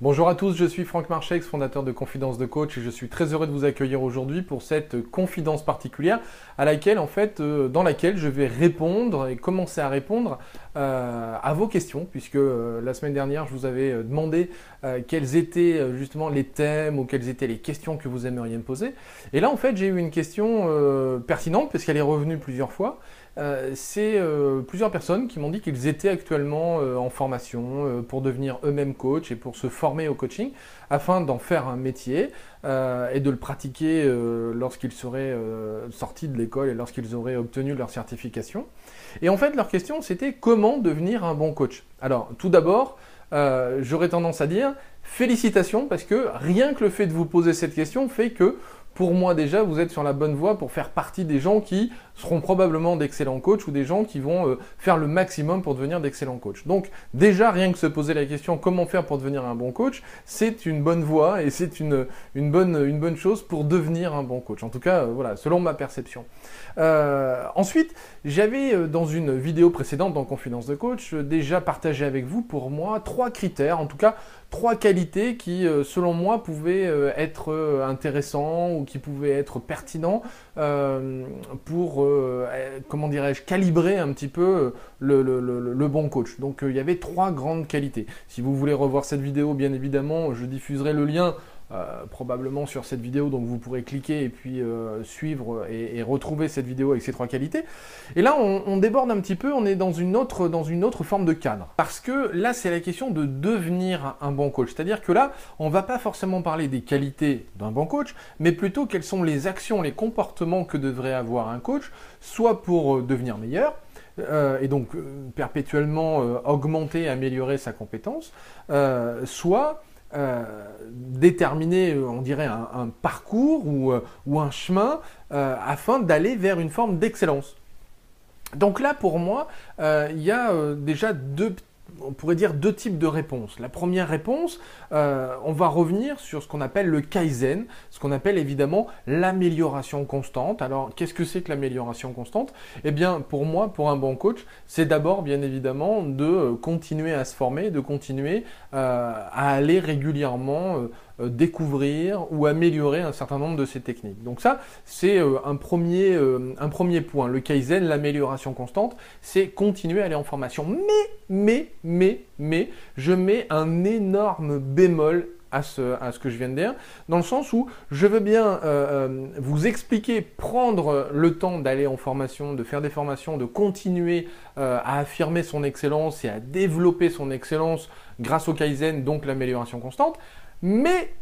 Bonjour à tous, je suis Franck Marchex, fondateur de Confidence de Coach et je suis très heureux de vous accueillir aujourd'hui pour cette confidence particulière à laquelle, en fait, euh, dans laquelle je vais répondre et commencer à répondre euh, à vos questions, puisque euh, la semaine dernière, je vous avais demandé quels étaient justement les thèmes ou quelles étaient les questions que vous aimeriez me poser. Et là, en fait, j'ai eu une question pertinente, puisqu'elle est revenue plusieurs fois. c'est plusieurs personnes qui m'ont dit qu'ils étaient actuellement en formation pour devenir eux-mêmes coach et pour se former au coaching afin d'en faire un métier et de le pratiquer lorsqu'ils seraient sortis de l'école et lorsqu'ils auraient obtenu leur certification. Et en fait, leur question, c'était comment devenir un bon coach. Alors, tout d'abord, euh, j'aurais tendance à dire félicitations parce que rien que le fait de vous poser cette question fait que pour moi déjà, vous êtes sur la bonne voie pour faire partie des gens qui seront probablement d'excellents coachs ou des gens qui vont euh, faire le maximum pour devenir d'excellents coachs. Donc déjà, rien que se poser la question comment faire pour devenir un bon coach, c'est une bonne voie et c'est une, une, bonne, une bonne chose pour devenir un bon coach. En tout cas, euh, voilà, selon ma perception. Euh, ensuite, j'avais dans une vidéo précédente dans Confidence de Coach déjà partagé avec vous pour moi trois critères, en tout cas trois qualités qui, selon moi, pouvaient être intéressants ou qui pouvaient être pertinents pour euh, comment dirais-je, calibrer un petit peu le, bon coach. Donc euh, il y avait trois grandes qualités. Si vous voulez revoir cette vidéo, bien évidemment, je diffuserai le lien euh, probablement sur cette vidéo, donc vous pourrez cliquer et puis suivre et, retrouver cette vidéo avec ces trois qualités. Et là, on, déborde un petit peu, on est dans une, autre, dans une autre forme de cadre. Parce que là, c'est la question de devenir un bon coach. C'est-à-dire que là, on va pas forcément parler des qualités d'un bon coach, mais plutôt quelles sont les actions, les comportements que devrait avoir un coach, soit pour euh, devenir meilleur, euh, et donc perpétuellement augmenter, améliorer sa compétence, soit euh, déterminer, euh, on dirait, un, parcours ou, euh, ou, un chemin afin d'aller vers une forme d'excellence. Donc là, pour moi, il y a déjà deux on pourrait dire deux types de réponses. La première réponse, euh, on va revenir sur ce qu'on appelle le kaizen, ce qu'on appelle évidemment l'amélioration constante. Alors, qu'est-ce que c'est que l'amélioration constante? Eh bien, pour moi, pour un bon coach, c'est d'abord, bien évidemment, de continuer à se former, de continuer euh, à aller régulièrement euh, découvrir ou améliorer un certain nombre de ces techniques. Donc ça, c'est euh, un, premier, euh, un premier point. Le Kaizen, l'amélioration constante, c'est continuer à aller en formation. Mais, mais, mais, mais, je mets un énorme bémol à ce, à ce, que je viens de dire, dans le sens où je veux bien vous expliquer, prendre le temps d'aller en formation, de faire des formations, de continuer à affirmer son excellence et à développer son excellence grâce au Kaizen, donc l'amélioration constante. Mais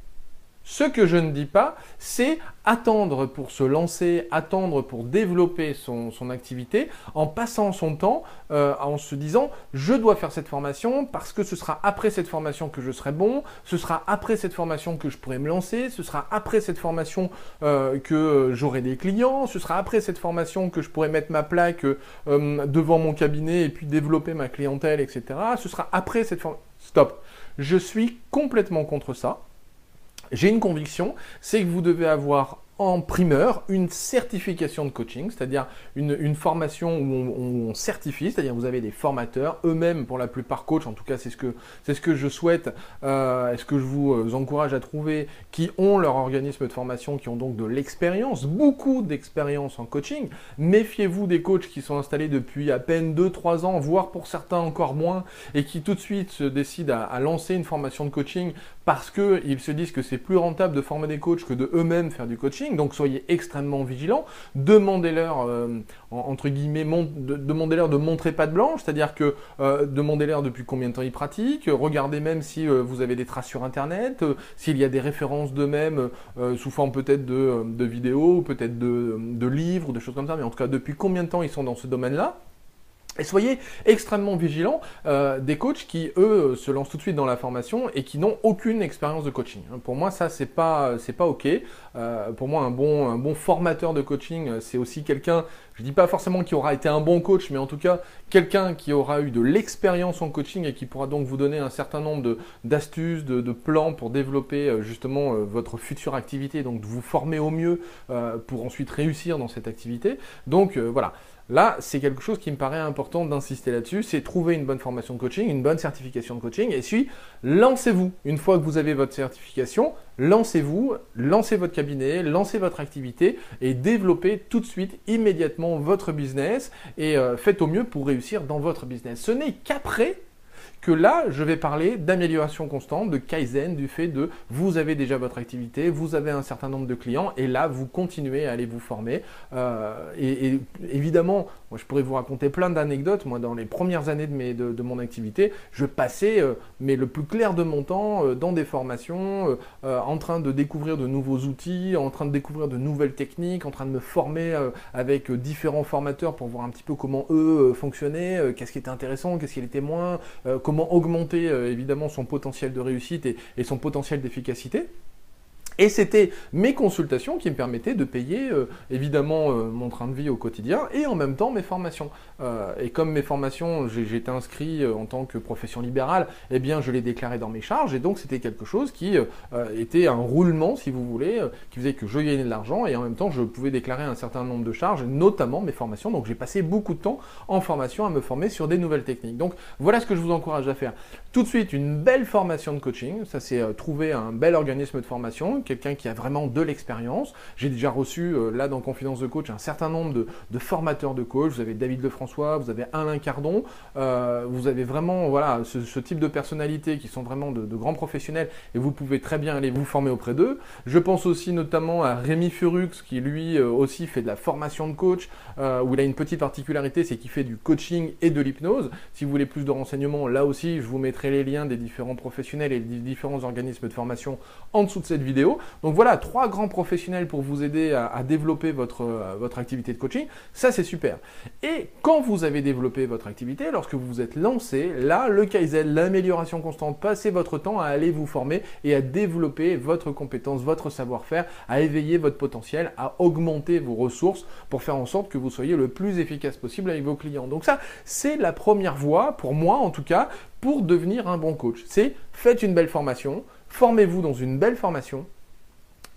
ce que je ne dis pas, c'est attendre pour se lancer, attendre pour développer son, activité, en passant son temps, euh, en se disant je dois faire cette formation parce que ce sera après cette formation que je serai bon, ce sera après cette formation que je pourrai me lancer, ce sera après cette formation euh, que j'aurai des clients, ce sera après cette formation que je pourrai mettre ma plaque euh, devant mon cabinet et puis développer ma clientèle, etc. Ce sera après cette formation. Stop. Je suis complètement contre ça. J'ai une conviction, c'est que vous devez avoir en primeur une certification de coaching, c'est-à-dire une, formation où on, certifie, c'est-à-dire vous avez des formateurs, eux-mêmes pour la plupart coach, en tout cas c'est ce que c'est ce que je souhaite, euh, est-ce que je vous euh, encourage à trouver, qui ont leur organisme de formation, qui ont donc de l'expérience, beaucoup d'expérience en coaching. Méfiez-vous des coachs qui sont installés depuis à peine 2-3 ans, voire pour certains encore moins, et qui tout de suite se décident à, à lancer une formation de coaching parce qu'ils se disent que c'est plus rentable de former des coachs que de eux-mêmes faire du coaching. Donc soyez extrêmement vigilants. Demandez-leur, euh, entre guillemets, demandez-leur de montrer pas de blanche, c'est-à-dire que euh, demandez-leur depuis combien de temps ils pratiquent. Regardez même si euh, vous avez des traces sur Internet, s'il y a des références d'eux-mêmes sous forme peut-être de, vidéos, peut-être de, de livres, des choses comme ça. Mais en tout cas, depuis combien de temps ils sont dans ce domaine-là? Et soyez extrêmement vigilants euh, des coachs qui, eux, se lancent tout de suite dans la formation et qui n'ont aucune expérience de coaching. Pour moi, ça, c'est pas, c'est pas ok. Euh, pour moi, un bon, un bon formateur de coaching, c'est aussi quelqu'un, je dis pas forcément qui aura été un bon coach, mais en tout cas, quelqu'un qui aura eu de l'expérience en coaching et qui pourra donc vous donner un certain nombre de, d'astuces, de, plans pour développer euh, justement euh, votre future activité, donc de vous former au mieux euh, pour ensuite réussir dans cette activité. Donc voilà. Là, c'est quelque chose qui me paraît important d'insister là-dessus, c'est trouver une bonne formation de coaching, une bonne certification de coaching, et puis lancez-vous. Une fois que vous avez votre certification, lancez-vous, lancez votre cabinet, lancez votre activité et développez tout de suite, immédiatement votre business et euh, faites au mieux pour réussir dans votre business. Ce n'est qu'après que là, je vais parler d'amélioration constante, de Kaizen, du fait de vous avez déjà votre activité, vous avez un certain nombre de clients, et là, vous continuez à aller vous former. Euh, et, évidemment, moi, je pourrais vous raconter plein d'anecdotes. Moi, dans les premières années de, mes, de, mon activité, je passais, euh, mais le plus clair de mon temps, euh, dans des formations, en train de découvrir de nouveaux outils, en train de découvrir de nouvelles techniques, en train de me former avec différents formateurs pour voir un petit peu comment eux fonctionnaient, qu'est-ce qui était intéressant, qu'est-ce qui était moins, comment augmenter euh, évidemment son potentiel de réussite et son potentiel d'efficacité. Et c'était mes consultations qui me permettaient de payer euh, évidemment euh, mon train de vie au quotidien et en même temps mes formations. Euh, et comme mes formations, j'étais inscrit en tant que profession libérale, eh bien je les déclarais dans mes charges et donc c'était quelque chose qui était un roulement, si vous voulez, qui faisait que je gagnais de l'argent et en même temps je pouvais déclarer un certain nombre de charges, notamment mes formations. Donc j'ai passé beaucoup de temps en formation à me former sur des nouvelles techniques. Donc voilà ce que je vous encourage à faire. Tout de suite, une belle formation de coaching, ça c'est trouver un bel organisme de formation quelqu'un qui a vraiment de l'expérience. J'ai déjà reçu, euh, là, dans Confidence de Coach, un certain nombre de, formateurs de coach. Vous avez David Lefrançois, vous avez Alain Cardon. Euh, vous avez vraiment, voilà, ce, type de personnalités qui sont vraiment de, grands professionnels et vous pouvez très bien aller vous former auprès d'eux. Je pense aussi notamment à Rémi Furux qui, lui, euh, aussi fait de la formation de coach, où il a une petite particularité, c'est qu'il fait du coaching et de l'hypnose. Si vous voulez plus de renseignements, là aussi, je vous mettrai les liens des différents professionnels et des différents organismes de formation en dessous de cette vidéo. Donc voilà, trois grands professionnels pour vous aider à, développer votre, euh, votre activité de coaching. Ça, c'est super. Et quand vous avez développé votre activité, lorsque vous vous êtes lancé, là, le Kaizen, l'amélioration constante, passez votre temps à aller vous former et à développer votre compétence, votre savoir-faire, à éveiller votre potentiel, à augmenter vos ressources pour faire en sorte que vous soyez le plus efficace possible avec vos clients. Donc ça, c'est la première voie, pour moi en tout cas, pour devenir un bon coach. C'est faites une belle formation, formez-vous dans une belle formation,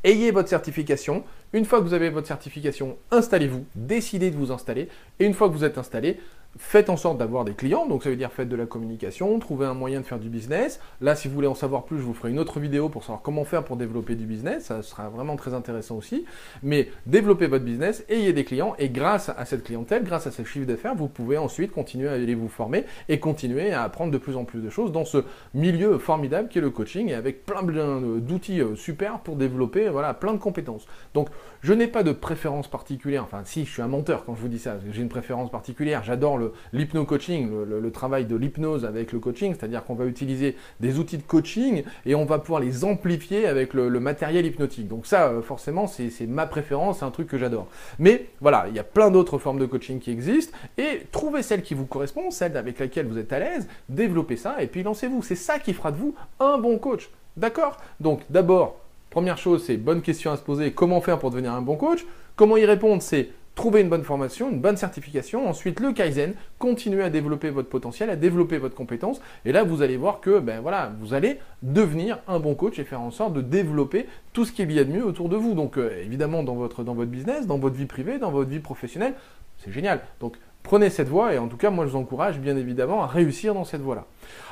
ayez votre certification. Une fois que vous avez votre certification, installez-vous, décidez de vous installer. Et une fois que vous êtes installé, faites en sorte d'avoir des clients, donc ça veut dire faites de la communication, trouvez un moyen de faire du business. Là, si vous voulez en savoir plus, je vous ferai une autre vidéo pour savoir comment faire pour développer du business, ça sera vraiment très intéressant aussi. Mais développez votre business, ayez des clients, et grâce à cette clientèle, grâce à ce chiffre d'affaires, vous pouvez ensuite continuer à aller vous former et continuer à apprendre de plus en plus de choses dans ce milieu formidable qui est le coaching, et avec plein, d'outils euh, super pour développer voilà, plein de compétences. Donc, je n'ai pas de préférence particulière, enfin si, je suis un menteur quand je vous dis ça, j'ai une préférence particulière, j'adore l'hypno-coaching, le, travail de l'hypnose avec le coaching, c'est-à-dire qu'on va utiliser des outils de coaching et on va pouvoir les amplifier avec le, matériel hypnotique. Donc ça, euh, forcément, c'est ma préférence, c'est un truc que j'adore. Mais voilà, il y a plein d'autres formes de coaching qui existent et trouvez celle qui vous correspond, celle avec laquelle vous êtes à l'aise, développez ça et puis lancez-vous. C'est ça qui fera de vous un bon coach. D'accord? Donc d'abord, première chose, c'est bonne question à se poser, comment faire pour devenir un bon coach? Comment y répondre? C'est trouver une bonne formation, une bonne certification, ensuite le Kaizen, continuer à développer votre potentiel, à développer votre compétence, et là vous allez voir que ben voilà, vous allez devenir un bon coach et faire en sorte de développer tout ce qu'il y a de mieux autour de vous. Donc euh, évidemment dans votre, dans votre business, dans votre vie privée, dans votre vie professionnelle, c'est génial. Donc prenez cette voie et en tout cas moi je vous encourage bien évidemment à réussir dans cette voie-là.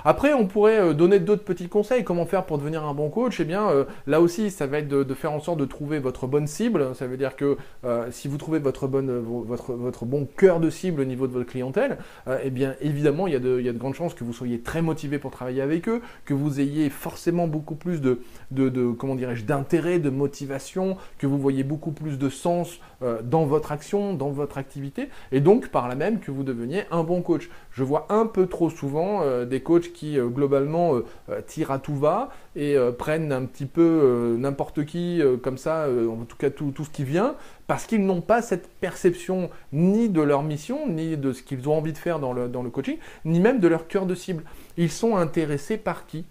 Après, on pourrait euh, donner d'autres petits conseils. Comment faire pour devenir un bon coach? Eh bien, euh, là aussi, ça va être de, faire en sorte de trouver votre bonne cible. Ça veut dire que euh, si vous trouvez votre, bonne, votre, votre bon cœur de cible au niveau de votre clientèle, eh bien, évidemment, il y, a de, il y, a de, grandes chances que vous soyez très motivé pour travailler avec eux, que vous ayez forcément beaucoup plus de, de, de comment dirais-je, d'intérêt, de motivation, que vous voyez beaucoup plus de sens dans votre action, dans votre activité, et donc par là même que vous deveniez un bon coach. Je vois un peu trop souvent des coachs qui euh, globalement euh, euh, tirent à tout va et prennent un petit peu n'importe qui comme ça, en tout cas tout, ce qui vient, parce qu'ils n'ont pas cette perception ni de leur mission, ni de ce qu'ils ont envie de faire dans le, dans le coaching, ni même de leur cœur de cible. Ils sont intéressés par qui?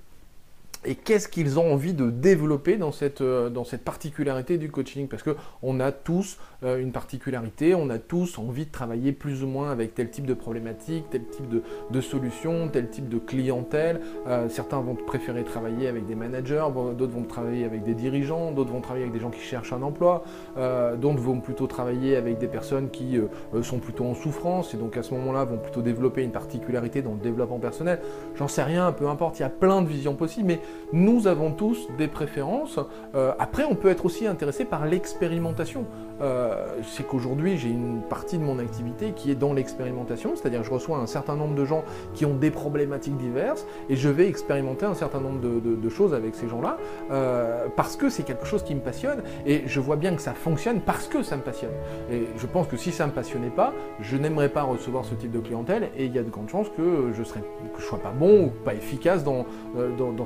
Et qu'est-ce qu'ils ont envie de développer dans cette, euh, dans cette particularité du coaching? Parce qu'on a tous euh, une particularité, on a tous envie de travailler plus ou moins avec tel type de problématique, tel type de, de solution, tel type de clientèle. Euh, certains vont préférer travailler avec des managers, d'autres vont travailler avec des dirigeants, d'autres vont travailler avec des gens qui cherchent un emploi, d'autres vont plutôt travailler avec des personnes qui sont plutôt en souffrance et donc à ce moment-là vont plutôt développer une particularité dans le développement personnel. J'en sais rien, peu importe, il y a plein de visions possibles, mais nous avons tous des préférences. Euh, après, on peut être aussi intéressé par l'expérimentation. Euh, c'est qu'aujourd'hui, j'ai une partie de mon activité qui est dans l'expérimentation, c'est-à-dire je reçois un certain nombre de gens qui ont des problématiques diverses et je vais expérimenter un certain nombre de, choses avec ces gens-là euh, parce que c'est quelque chose qui me passionne et je vois bien que ça fonctionne parce que ça me passionne. Et je pense que si ça ne me passionnait pas, je n'aimerais pas recevoir ce type de clientèle et il y a de grandes chances que je ne sois pas bon ou pas efficace dans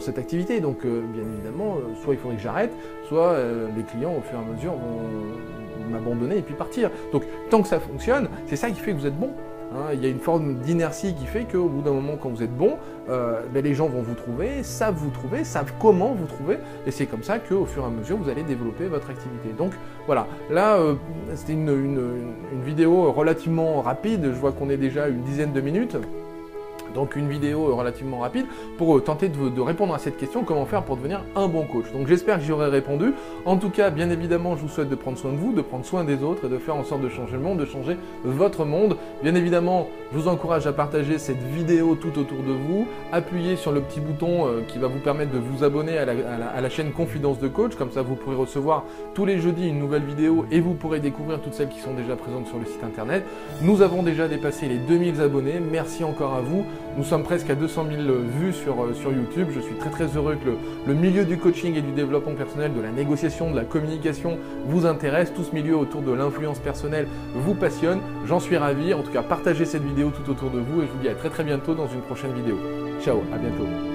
cette activité. Donc, euh, bien évidemment, euh, soit il faudrait que j'arrête, soit euh, les clients, au fur et à mesure, vont m'abandonner et puis partir. Donc, tant que ça fonctionne, c'est ça qui fait que vous êtes bon. Hein. il y a une forme d'inertie qui fait qu'au bout d'un moment, quand vous êtes bon, ben, les gens vont vous trouver, savent vous trouver, savent comment vous trouver, et c'est comme ça qu'au fur et à mesure, vous allez développer votre activité. Donc voilà, là, c'était une vidéo relativement rapide, je vois qu'on est déjà une dizaine de minutes. Donc une vidéo relativement rapide pour euh, tenter de, répondre à cette question, comment faire pour devenir un bon coach. Donc j'espère que j'y aurai répondu. En tout cas, bien évidemment, je vous souhaite de prendre soin de vous, de prendre soin des autres et de faire en sorte de changer le monde, de changer votre monde. Bien évidemment, je vous encourage à partager cette vidéo tout autour de vous. Appuyez sur le petit bouton euh, qui va vous permettre de vous abonner à la, chaîne Confidence de Coach. Comme ça, vous pourrez recevoir tous les jeudis une nouvelle vidéo et vous pourrez découvrir toutes celles qui sont déjà présentes sur le site internet. Nous avons déjà dépassé les 2000 abonnés. Merci encore à vous. Nous sommes presque à 200 000 vues sur, euh, sur YouTube. Je suis très très heureux que le, milieu du coaching et du développement personnel, de la négociation, de la communication vous intéresse. Tout ce milieu autour de l'influence personnelle vous passionne. J'en suis ravi. En tout cas, partagez cette vidéo tout autour de vous et je vous dis à très très bientôt dans une prochaine vidéo. Ciao, à bientôt.